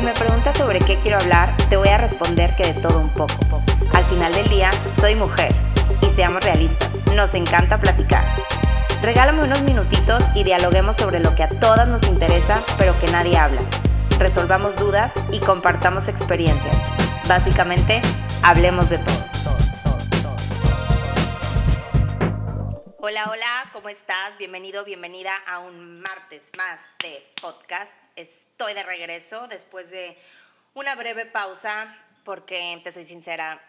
Si me preguntas sobre qué quiero hablar, te voy a responder que de todo un poco. Al final del día, soy mujer. Y seamos realistas, nos encanta platicar. Regálame unos minutitos y dialoguemos sobre lo que a todas nos interesa, pero que nadie habla. Resolvamos dudas y compartamos experiencias. Básicamente, hablemos de todo. Hola, hola, ¿cómo estás? Bienvenido, bienvenida a un martes más de podcast. Estoy de regreso después de una breve pausa porque, te soy sincera,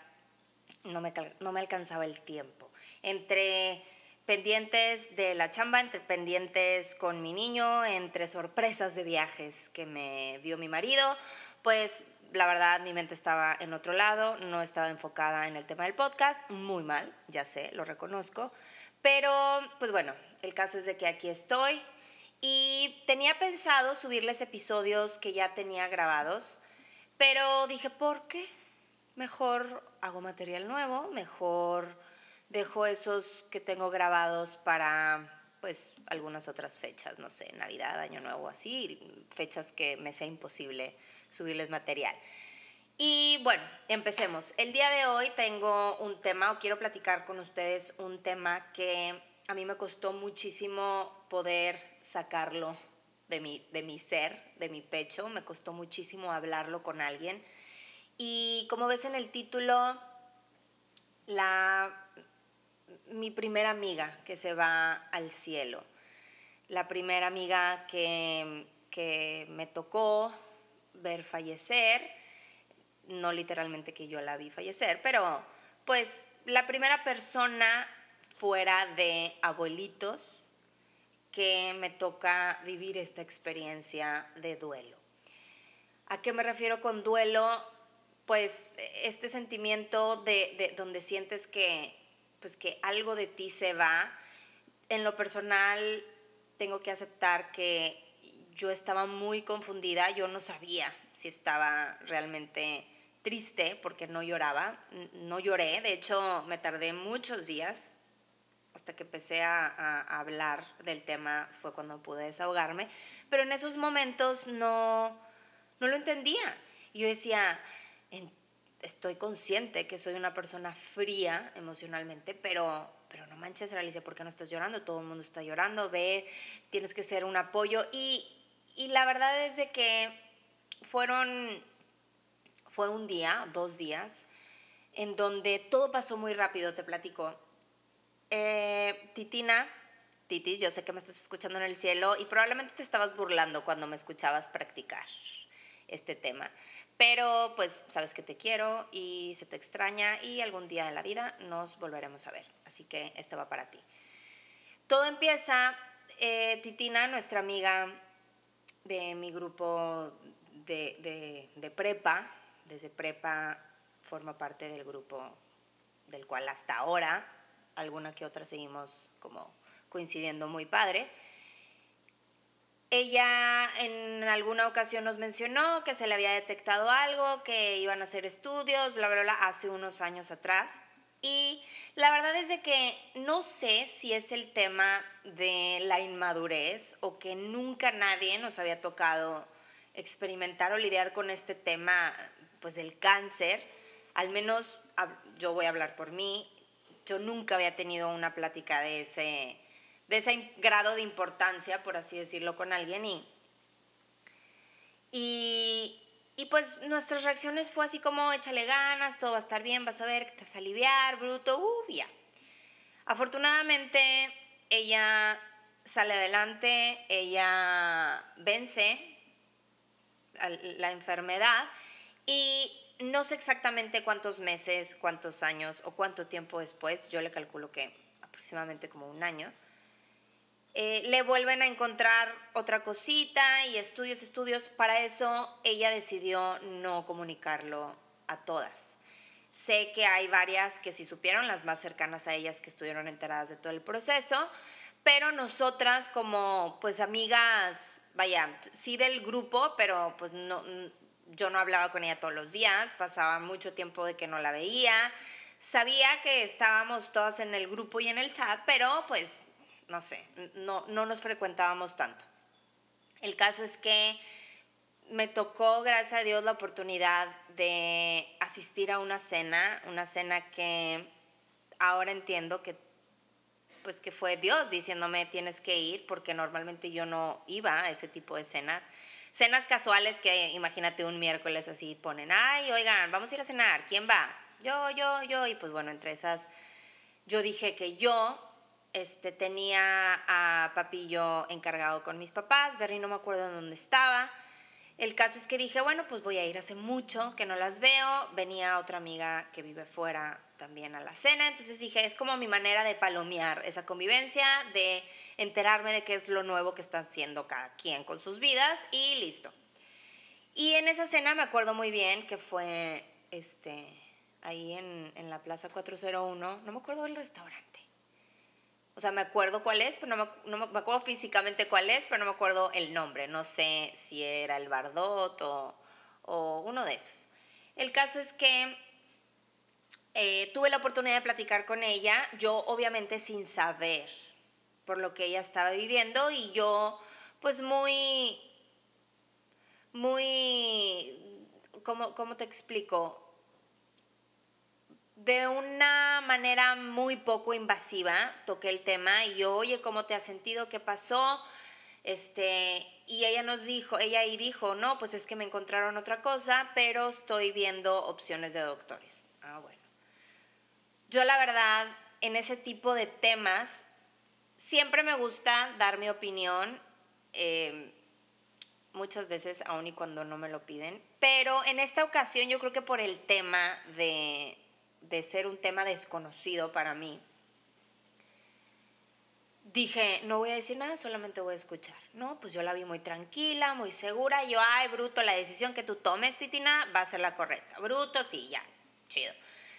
no me, no me alcanzaba el tiempo. Entre pendientes de la chamba, entre pendientes con mi niño, entre sorpresas de viajes que me dio mi marido, pues la verdad mi mente estaba en otro lado, no estaba enfocada en el tema del podcast, muy mal, ya sé, lo reconozco, pero pues bueno, el caso es de que aquí estoy y tenía pensado subirles episodios que ya tenía grabados, pero dije, ¿por qué? Mejor hago material nuevo, mejor dejo esos que tengo grabados para pues algunas otras fechas, no sé, Navidad, Año Nuevo, así, fechas que me sea imposible subirles material. Y bueno, empecemos. El día de hoy tengo un tema, o quiero platicar con ustedes un tema que a mí me costó muchísimo poder sacarlo de mi, de mi ser, de mi pecho, me costó muchísimo hablarlo con alguien. Y como ves en el título, la mi primera amiga que se va al cielo, la primera amiga que, que me tocó ver fallecer, no literalmente que yo la vi fallecer, pero pues la primera persona fuera de abuelitos que me toca vivir esta experiencia de duelo. ¿A qué me refiero con duelo? Pues este sentimiento de, de donde sientes que pues que algo de ti se va. En lo personal, tengo que aceptar que yo estaba muy confundida, yo no sabía si estaba realmente triste porque no lloraba, no lloré, de hecho me tardé muchos días hasta que empecé a, hablar del tema fue cuando pude desahogarme, pero en esos momentos no, no lo entendía. Yo decía, estoy consciente que soy una persona fría emocionalmente, pero, pero no manches, Alicia, ¿por qué no estás llorando? Todo el mundo está llorando, ve, tienes que ser un apoyo. Y, y la verdad es de que fueron, fue un día, dos días, en donde todo pasó muy rápido, te platico. Eh, Titina, Titis, yo sé que me estás escuchando en el cielo y probablemente te estabas burlando cuando me escuchabas practicar este tema. Pero pues sabes que te quiero y se te extraña y algún día de la vida nos volveremos a ver. Así que este va para ti. Todo empieza, eh, Titina, nuestra amiga de mi grupo de, de prepa, desde prepa forma parte del grupo del cual hasta ahora, alguna que otra seguimos como coincidiendo muy padre. Ella en alguna ocasión nos mencionó que se le había detectado algo, que iban a hacer estudios, bla, bla, bla, hace unos años atrás. Y la verdad es de que no sé si es el tema de la inmadurez o que nunca nadie nos había tocado experimentar o lidiar con este tema pues del cáncer. Al menos yo voy a hablar por mí. Yo nunca había tenido una plática de ese, de ese grado de importancia, por así decirlo, con alguien. Y, y, pues nuestras reacciones fue así como, échale ganas, todo va a estar bien, vas a ver te vas a aliviar, bruto, uh, ya. Afortunadamente, ella sale adelante, ella vence la enfermedad y no sé exactamente cuántos meses, cuántos años o cuánto tiempo después, yo le calculo que aproximadamente como un año, eh, le vuelven a encontrar otra cosita y estudios, estudios. Para eso ella decidió no comunicarlo a todas. Sé que hay varias que sí supieron, las más cercanas a ellas que estuvieron enteradas de todo el proceso, pero nosotras como pues amigas, vaya, sí del grupo, pero pues no, yo no hablaba con ella todos los días, pasaba mucho tiempo de que no la veía, sabía que estábamos todas en el grupo y en el chat, pero pues no sé, no, no nos frecuentábamos tanto. El caso es que me tocó, gracias a Dios, la oportunidad de asistir a una cena, una cena que ahora entiendo que pues que fue Dios diciéndome tienes que ir porque normalmente yo no iba a ese tipo de cenas. Cenas casuales que imagínate un miércoles así ponen, ay, oigan, vamos a ir a cenar, ¿quién va? Yo, yo, yo, y pues bueno, entre esas yo dije que yo este, tenía a Papillo encargado con mis papás, Berry no me acuerdo en dónde estaba. El caso es que dije, bueno, pues voy a ir hace mucho que no las veo. Venía otra amiga que vive fuera también a la cena, entonces dije, es como mi manera de palomear esa convivencia, de enterarme de qué es lo nuevo que está haciendo cada quien con sus vidas y listo. Y en esa cena me acuerdo muy bien que fue este, ahí en, en la Plaza 401, no me acuerdo del restaurante o sea, me acuerdo cuál es, pero no me, no me, acuerdo físicamente cuál es, pero no me acuerdo el nombre. No sé si era el Bardot o, o uno de esos. El caso es que eh, tuve la oportunidad de platicar con ella, yo obviamente sin saber por lo que ella estaba viviendo y yo pues muy, muy, ¿cómo, cómo te explico? De una manera muy poco invasiva toqué el tema y yo, oye, ¿cómo te has sentido? ¿Qué pasó? Este, y ella nos dijo, ella ahí dijo, no, pues es que me encontraron otra cosa, pero estoy viendo opciones de doctores. Ah, bueno. Yo la verdad, en ese tipo de temas, siempre me gusta dar mi opinión, em, muchas veces, aun y cuando no me lo piden, pero en esta ocasión yo creo que por el tema de, de ser un tema desconocido para mí, dije, no voy a decir nada, solamente voy a escuchar. No, pues yo la vi muy tranquila, muy segura. Yo, ay, bruto, la decisión que tú tomes, Titina, va a ser la correcta. Bruto, sí, ya, chido.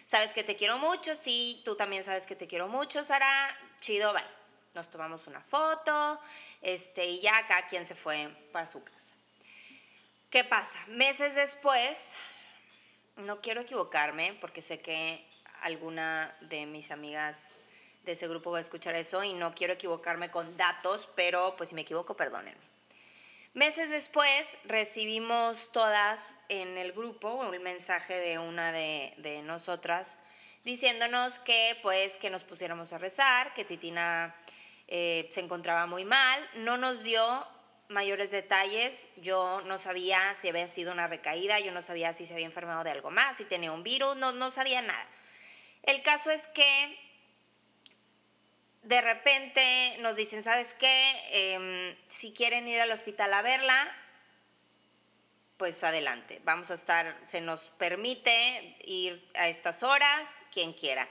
Sabes que te quiero mucho, sí, tú también sabes que te quiero mucho, Sara. Chido, bye. Nos tomamos una foto, este, y ya cada quien se fue para su casa. ¿Qué pasa? Meses después, no quiero equivocarme porque sé que alguna de mis amigas de ese grupo va a escuchar eso y no quiero equivocarme con datos, pero pues si me equivoco, perdónenme. Meses después recibimos todas en el grupo un mensaje de una de, nosotras diciéndonos que pues que nos pusiéramos a rezar, que Titina eh, se encontraba muy mal, no nos dio mayores detalles. Yo no sabía si había sido una recaída, yo no sabía si se había enfermado de algo más, si tenía un virus, no, no sabía nada. El caso es que de repente nos dicen, ¿sabes qué? Em, si quieren ir al hospital a verla, pues adelante. Vamos a estar, se nos permite ir a estas horas, quien quiera.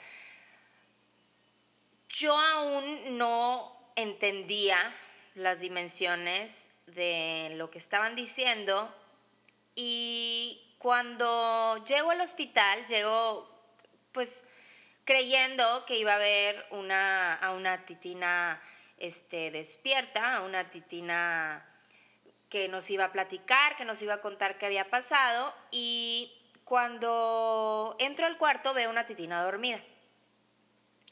Yo aún no entendía las dimensiones de lo que estaban diciendo. Y cuando llego al hospital, llego pues creyendo que iba a haber una, a una titina este, despierta, a una titina que nos iba a platicar, que nos iba a contar qué había pasado. Y cuando entro al cuarto veo una titina dormida.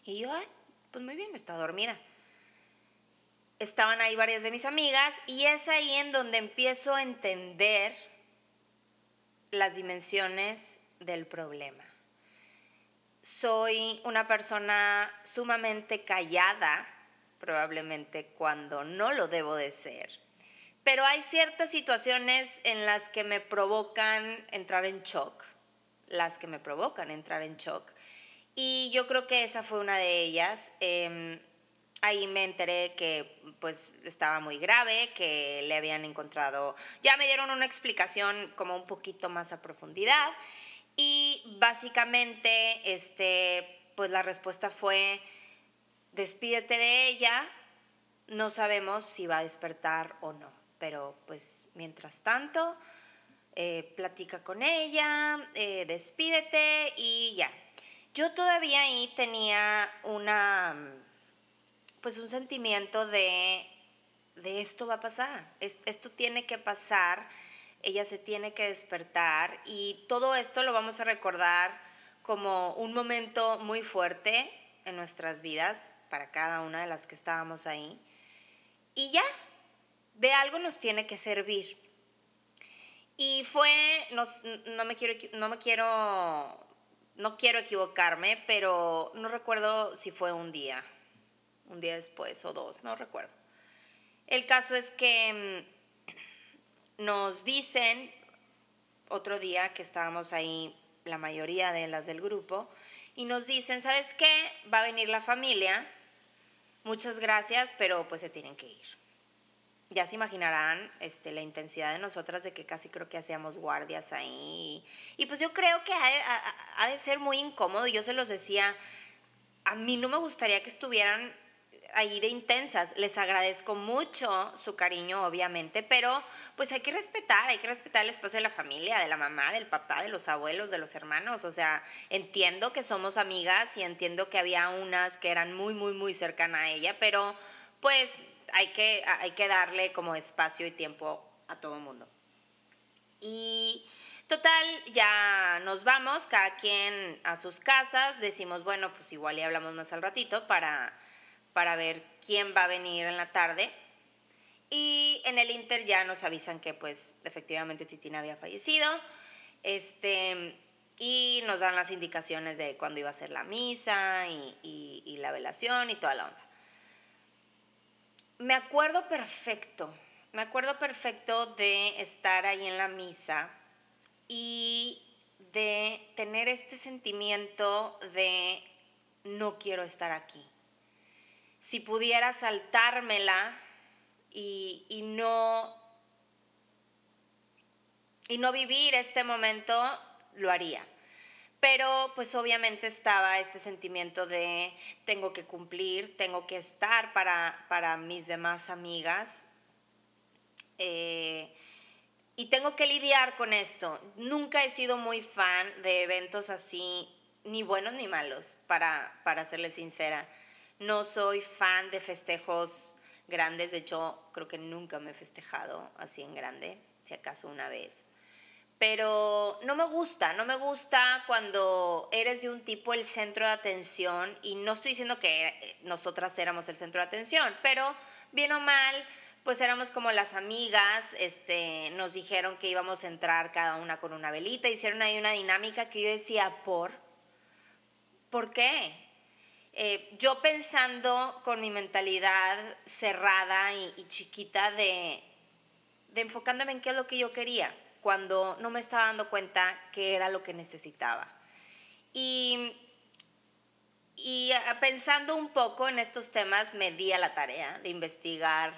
Y yo, pues muy bien, está dormida estaban ahí varias de mis amigas y es ahí en donde empiezo a entender las dimensiones del problema. Soy una persona sumamente callada, probablemente cuando no lo debo de ser, pero hay ciertas situaciones en las que me provocan entrar en shock, las que me provocan entrar en shock. Y yo creo que esa fue una de ellas. Em, ahí me enteré que pues estaba muy grave, que le habían encontrado, ya me dieron una explicación como un poquito más a profundidad y básicamente este pues la respuesta fue despídete de ella, no sabemos si va a despertar o no, pero pues mientras tanto eh, platica con ella, eh, despídete y ya. Yo todavía ahí tenía una pues un sentimiento de, de esto va a pasar, esto tiene que pasar, ella se tiene que despertar y todo esto lo vamos a recordar como un momento muy fuerte en nuestras vidas para cada una de las que estábamos ahí. Y ya, de algo nos tiene que servir. Y fue, no, no, me quiero, no me quiero, no quiero equivocarme, pero no recuerdo si fue un día, un día después o dos, no recuerdo. El caso es que mm, nos dicen otro día que estábamos ahí, la mayoría de las del grupo, y nos dicen, ¿sabes qué? Va a venir la familia, muchas gracias, pero pues se tienen que ir ya se imaginarán este, la intensidad de nosotras de que casi creo que hacíamos guardias ahí. Y pues yo creo que ha, de ser muy incómodo. Yo se los decía, a mí no me gustaría que estuvieran ahí de intensas. Les agradezco mucho su cariño, obviamente, pero pues hay que respetar, hay que respetar el espacio de la familia, de la mamá, del papá, de los abuelos, de los hermanos. O sea, entiendo que somos amigas y entiendo que había unas que eran muy, muy, muy cercanas a ella, pero pues hay que, hay que darle como espacio y tiempo a todo mundo. Y total, ya nos vamos, cada quien a sus casas, decimos, bueno, pues igual y hablamos más al ratito para, para ver quién va a venir en la tarde. Y en el Inter ya nos avisan que pues efectivamente Titina había fallecido. Este, y nos dan las indicaciones de cuándo iba a ser la misa y, y la velación y toda la onda me acuerdo perfecto, me acuerdo perfecto de estar ahí en la misa y de tener este sentimiento de no quiero estar aquí. Si pudiera saltármela y, y no y no vivir este momento, lo haría. Pero pues obviamente estaba este sentimiento de tengo que cumplir, tengo que estar para, para mis demás amigas. Eh, y tengo que lidiar con esto. Nunca he sido muy fan de eventos así, ni buenos ni malos, para, para serles sincera. No soy fan de festejos grandes, de hecho creo que nunca me he festejado así en grande, si acaso una vez pero no me gusta, no me gusta cuando eres de un tipo el centro de atención y no estoy diciendo que nosotras éramos el centro de atención, pero bien o mal, pues éramos como las amigas, este, nos dijeron que íbamos a entrar cada una con una velita, hicieron ahí una dinámica que yo decía, ¿por? ¿Por qué? Eh, yo pensando con mi mentalidad cerrada y, chiquita de, de enfocándome en qué es lo que yo quería cuando no me estaba dando cuenta que era lo que necesitaba. Y, y pensando un poco en estos temas, me di a la tarea de investigar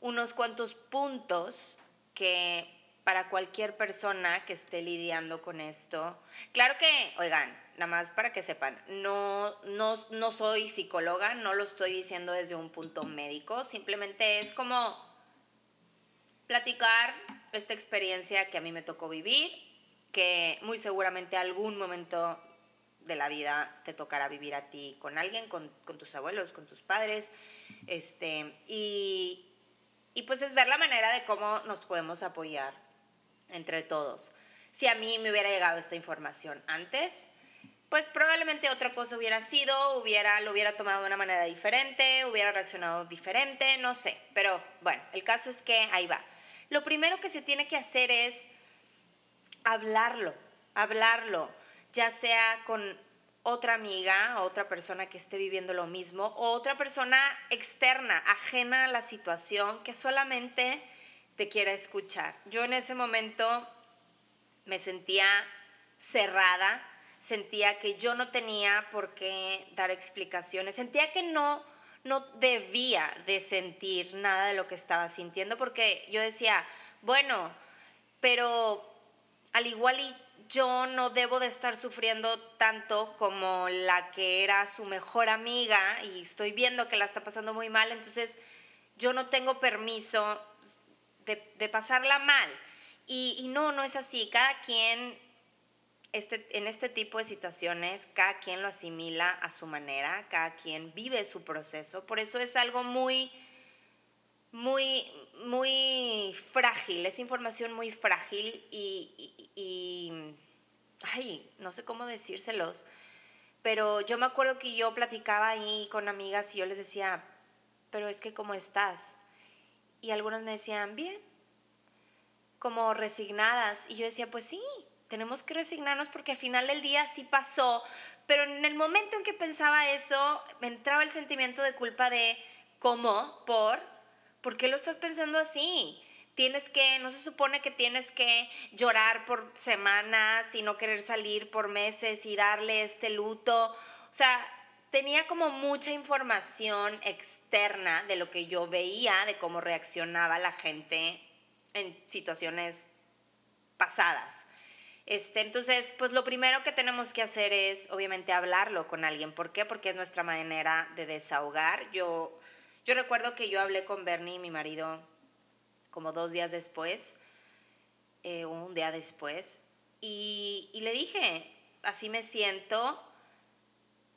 unos cuantos puntos que para cualquier persona que esté lidiando con esto, claro que, oigan, nada más para que sepan, no, no, no soy psicóloga, no lo estoy diciendo desde un punto médico, simplemente es como platicar esta experiencia que a mí me tocó vivir, que muy seguramente algún momento de la vida te tocará vivir a ti con alguien, con, tus abuelos, con tus padres, este, y, y pues es ver la manera de cómo nos podemos apoyar entre todos. Si a mí me hubiera llegado esta información antes, pues probablemente otra cosa hubiera sido, hubiera, lo hubiera tomado de una manera diferente, hubiera reaccionado diferente, no sé. Pero bueno, el caso es que ahí va lo primero que se tiene que hacer es hablarlo, hablarlo, ya sea con otra amiga, otra persona que esté viviendo lo mismo, o otra persona externa, ajena a la situación, que solamente te quiera escuchar. Yo en ese momento me sentía cerrada, sentía que yo no tenía por qué dar explicaciones, sentía que no no debía de sentir nada de lo que estaba sintiendo porque yo decía, bueno, pero al igual y yo no debo de estar sufriendo tanto como la que era su mejor amiga y estoy viendo que la está pasando muy mal, entonces yo no tengo permiso de, pasarla mal. Y, y no, no es así, cada quien este, en este tipo de situaciones cada quien lo asimila a su manera, cada quien vive su proceso, por eso es algo muy, muy, muy frágil, es información muy frágil y, ay, no sé cómo decírselos, pero yo me acuerdo que yo platicaba ahí con amigas y yo les decía, pero es que ¿cómo estás? Y algunas me decían, bien, como resignadas. Y yo decía, pues sí, tenemos que resignarnos porque al final del día sí pasó. Pero en el momento en que pensaba eso, me entraba el sentimiento de culpa de cómo, por, ¿por qué lo estás pensando así? Tienes que, no se supone que tienes que llorar por semanas y no querer salir por meses y darle este luto. O sea, tenía como mucha información externa de lo que yo veía, de cómo reaccionaba la gente en situaciones pasadas. Este, entonces, pues lo primero que tenemos que hacer es, obviamente, hablarlo con alguien. ¿Por qué? Porque es nuestra manera de desahogar. Yo, yo recuerdo que yo hablé con Bernie, mi marido, como dos días después, eh, un día después, y, y le dije, así me siento,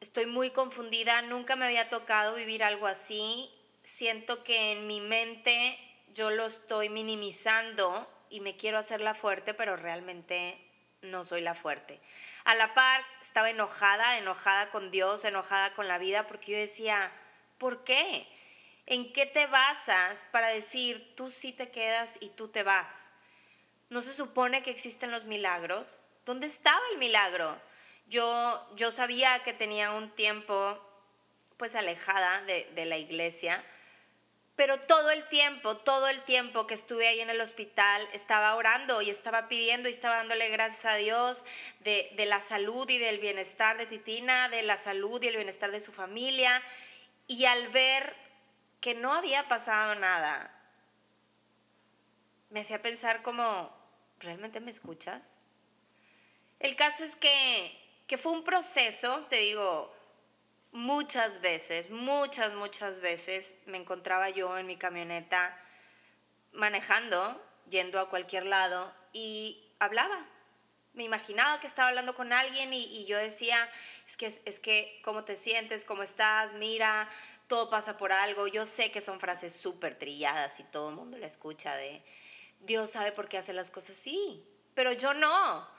estoy muy confundida, nunca me había tocado vivir algo así, siento que en mi mente yo lo estoy minimizando y me quiero hacerla fuerte, pero realmente no soy la fuerte. A la par estaba enojada, enojada con Dios, enojada con la vida, porque yo decía, ¿por qué? ¿En qué te basas para decir tú sí te quedas y tú te vas? ¿No se supone que existen los milagros? ¿Dónde estaba el milagro? Yo, yo sabía que tenía un tiempo pues alejada de, de la iglesia, pero todo el tiempo, todo el tiempo que estuve ahí en el hospital, estaba orando y estaba pidiendo y estaba dándole gracias a Dios de, la salud y del bienestar de Titina, de la salud y el bienestar de su familia. Y al ver que no había pasado nada, me hacía pensar como, ¿realmente me escuchas? El caso es que, que fue un proceso, te digo, muchas veces, muchas, muchas veces me encontraba yo en mi camioneta manejando, yendo a cualquier lado y hablaba. Me imaginaba que estaba hablando con alguien y, yo decía, es que, es que, ¿cómo te sientes? ¿Cómo estás? Mira, todo pasa por algo. Yo sé que son frases súper trilladas y todo el mundo la escucha de, Dios sabe por qué hace las cosas así, pero yo no.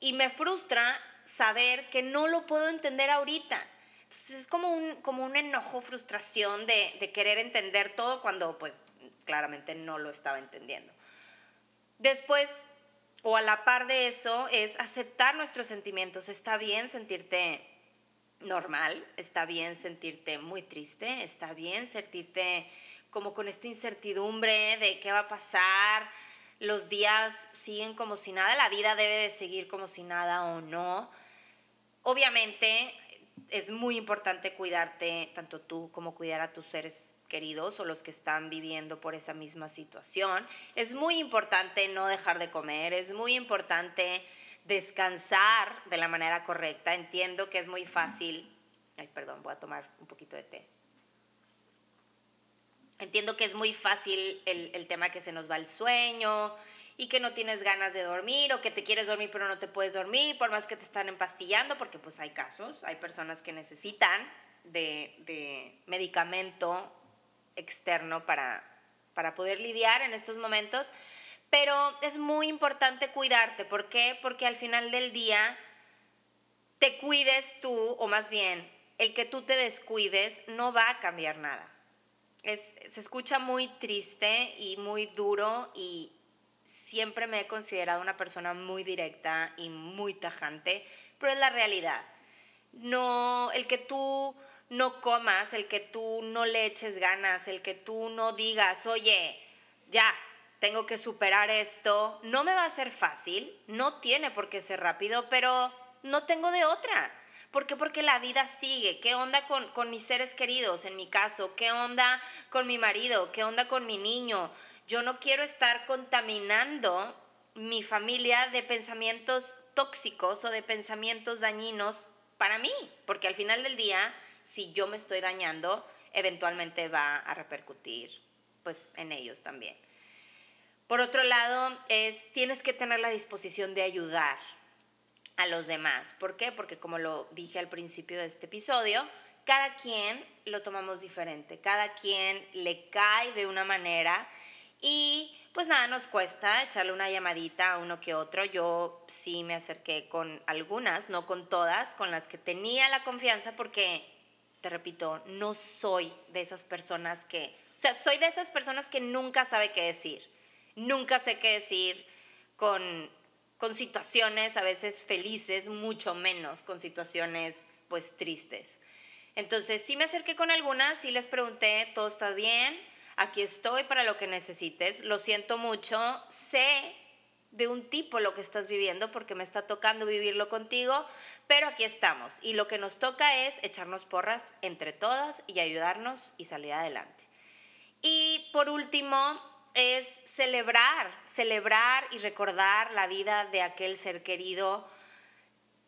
Y me frustra saber que no lo puedo entender ahorita entonces es como un, como un enojo, frustración de, de querer entender todo cuando pues claramente no lo estaba entendiendo. Después, o a la par de eso, es aceptar nuestros sentimientos. Está bien sentirte normal, está bien sentirte muy triste, está bien sentirte como con esta incertidumbre de qué va a pasar, los días siguen como si nada, la vida debe de seguir como si nada o no. Obviamente es muy importante cuidarte, tanto tú como cuidar a tus seres queridos o los que están viviendo por esa misma situación. Es muy importante no dejar de comer, es muy importante descansar de la manera correcta. Entiendo que es muy fácil, ay, perdón, voy a tomar un poquito de té. Entiendo que es muy fácil el, el tema que se nos va el sueño, y que no tienes ganas de dormir o que te quieres dormir pero no te puedes dormir por más que te están empastillando, porque pues hay casos, hay personas que necesitan de, de medicamento externo para, para poder lidiar en estos momentos, pero es muy importante cuidarte. ¿Por qué? Porque al final del día te cuides tú, o más bien, el que tú te descuides no va a cambiar nada. Es, se escucha muy triste y muy duro y, siempre me he considerado una persona muy directa y muy tajante, pero es la realidad. No, el que tú no comas, el que tú no le eches ganas, el que tú no digas, oye, ya, tengo que superar esto, no me va a ser fácil, no tiene por qué ser rápido, pero no tengo de otra. ¿Por qué? Porque la vida sigue. ¿Qué onda con, con mis seres queridos, en mi caso? ¿Qué onda con mi marido? ¿Qué onda con mi niño? Yo no quiero estar contaminando mi familia de pensamientos tóxicos o de pensamientos dañinos para mí, porque al final del día, si yo me estoy dañando, eventualmente va a repercutir pues en ellos también. Por otro lado, es tienes que tener la disposición de ayudar a los demás. ¿Por qué? Porque como lo dije al principio de este episodio, cada quien lo tomamos diferente, cada quien le cae de una manera y pues nada, nos cuesta echarle una llamadita a uno que otro. Yo sí me acerqué con algunas, no con todas, con las que tenía la confianza porque, te repito, no soy de esas personas que, o sea, soy de esas personas que nunca sabe qué decir. Nunca sé qué decir con, con situaciones a veces felices, mucho menos con situaciones pues tristes. Entonces sí me acerqué con algunas, sí les pregunté, ¿todo está bien? Aquí estoy para lo que necesites. Lo siento mucho, sé de un tipo lo que estás viviendo porque me está tocando vivirlo contigo, pero aquí estamos y lo que nos toca es echarnos porras entre todas y ayudarnos y salir adelante. Y por último, es celebrar, celebrar y recordar la vida de aquel ser querido,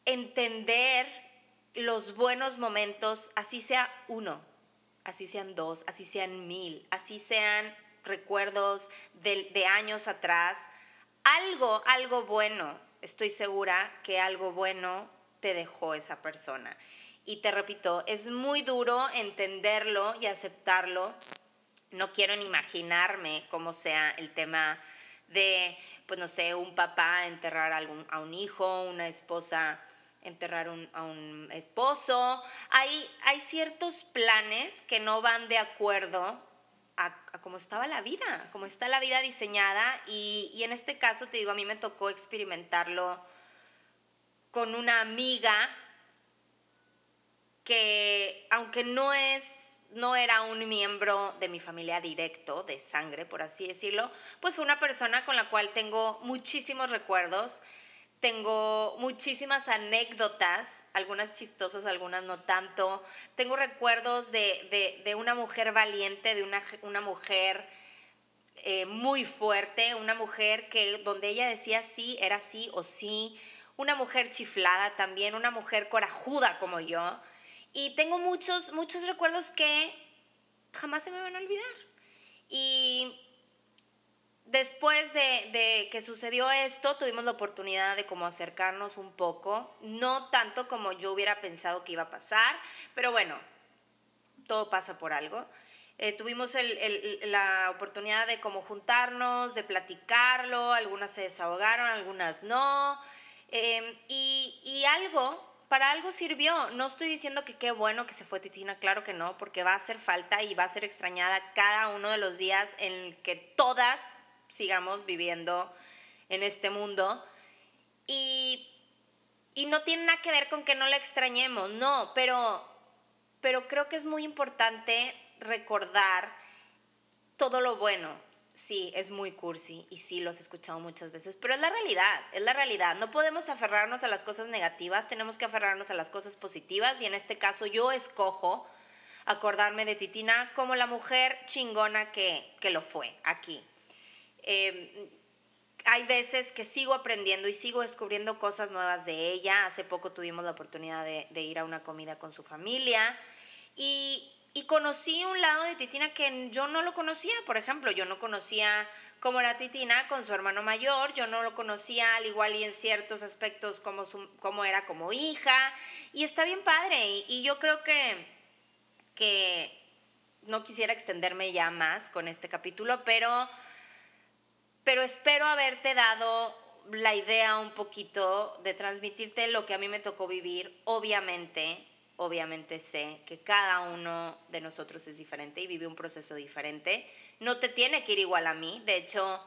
entender los buenos momentos, así sea uno, así sean dos, así sean mil, así sean recuerdos de, años atrás, algo, algo bueno, estoy segura que algo bueno te dejó esa persona. Y te repito, es muy duro entenderlo y aceptarlo. No quiero ni imaginarme cómo sea el tema de, pues no sé, un papá enterrar a, a un hijo, una esposa enterrar a un esposo. Hay, hay ciertos planes que no van de acuerdo a, cómo estaba la vida, cómo está la vida diseñada y, y en este caso, te digo, a mí me tocó experimentarlo con una amiga que aunque no es no era un miembro de mi familia directo, de sangre, por así decirlo, pues fue una persona con la cual tengo muchísimos recuerdos tengo muchísimas anécdotas, algunas chistosas, algunas no tanto. Tengo recuerdos de, una mujer valiente, de una, una mujer eh, muy fuerte, una mujer que donde ella decía sí, era sí o sí. Una mujer chiflada también, una mujer corajuda como yo. Y tengo muchos, muchos recuerdos que jamás se me van a olvidar. Y después de, que sucedió esto, tuvimos la oportunidad de como acercarnos un poco, no tanto como yo hubiera pensado que iba a pasar, pero bueno, todo pasa por algo. Eh, tuvimos la oportunidad de como juntarnos, de platicarlo, algunas se desahogaron, algunas no, em, y, y algo para algo sirvió. No estoy diciendo que qué bueno que se fue Titina, claro que no, porque va a hacer falta y va a ser extrañada cada uno de los días en que todas sigamos viviendo en este mundo. Y, no tiene nada que ver con que no la extrañemos, no, pero, pero creo que es muy importante recordar todo lo bueno. Sí, es muy cursi y sí lo has escuchado muchas veces, pero es la realidad, es la realidad. No podemos aferrarnos a las cosas negativas, tenemos que aferrarnos a las cosas positivas y en este caso yo escojo acordarme de Titina como la mujer chingona que, que lo fue aquí. Em, hay veces que sigo aprendiendo y sigo descubriendo cosas nuevas de ella. Hace poco tuvimos la oportunidad de, ir a una comida con su familia y, conocí un lado de Titina que yo no lo conocía. Por ejemplo, yo no conocía cómo era Titina con su hermano mayor, yo no lo conocía al igual y en ciertos aspectos como, como era como hija. Y está bien padre. Y, y yo creo que, que no quisiera extenderme ya más con este capítulo, pero pero espero haberte dado la idea un poquito de transmitirte lo que a mí me tocó vivir. Obviamente, obviamente sé que cada uno de nosotros es diferente y vive un proceso diferente. No te tiene que ir igual a mí. De hecho,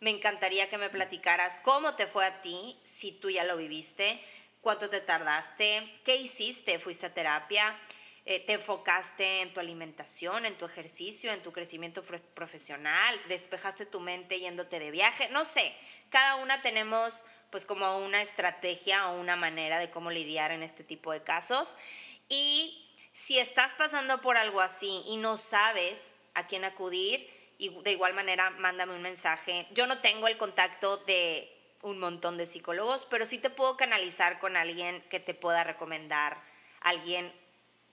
me encantaría que me platicaras cómo te fue a ti si tú ya lo viviste, cuánto te tardaste, qué hiciste, fuiste a terapia. Eh, te enfocaste en tu alimentación, en tu ejercicio, en tu crecimiento profesional, despejaste tu mente yéndote de viaje, no sé, cada una tenemos pues como una estrategia o una manera de cómo lidiar en este tipo de casos. Y si estás pasando por algo así y no sabes a quién acudir, y de igual manera mándame un mensaje. Yo no tengo el contacto de un montón de psicólogos, pero sí te puedo canalizar con alguien que te pueda recomendar, alguien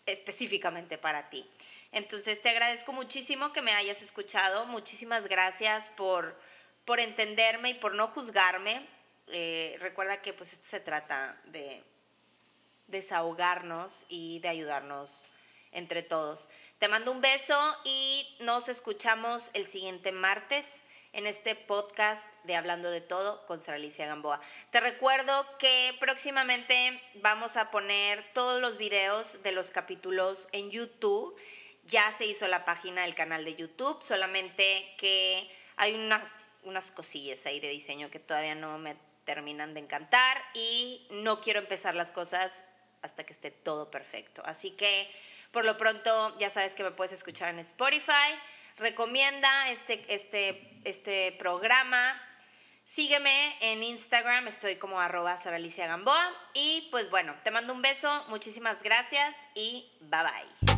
específicamente para ti. Entonces te agradezco muchísimo que me hayas escuchado, muchísimas gracias por, por entenderme y por no juzgarme. Eh, recuerda que pues esto se trata de desahogarnos y de ayudarnos entre todos. Te mando un beso y nos escuchamos el siguiente martes en este podcast de Hablando de Todo con Sara Alicia Gamboa. Te recuerdo que próximamente vamos a poner todos los videos de los capítulos en YouTube. Ya se hizo la página del canal de YouTube, solamente que hay unas unas cosillas ahí de diseño que todavía no me terminan de encantar y no quiero empezar las cosas hasta que esté todo perfecto. Así que por lo pronto ya sabes que me puedes escuchar en Spotify. Recomienda este, este, este programa. Sígueme en Instagram, estoy como arroba Gamboa. Y pues bueno, te mando un beso, muchísimas gracias y bye bye.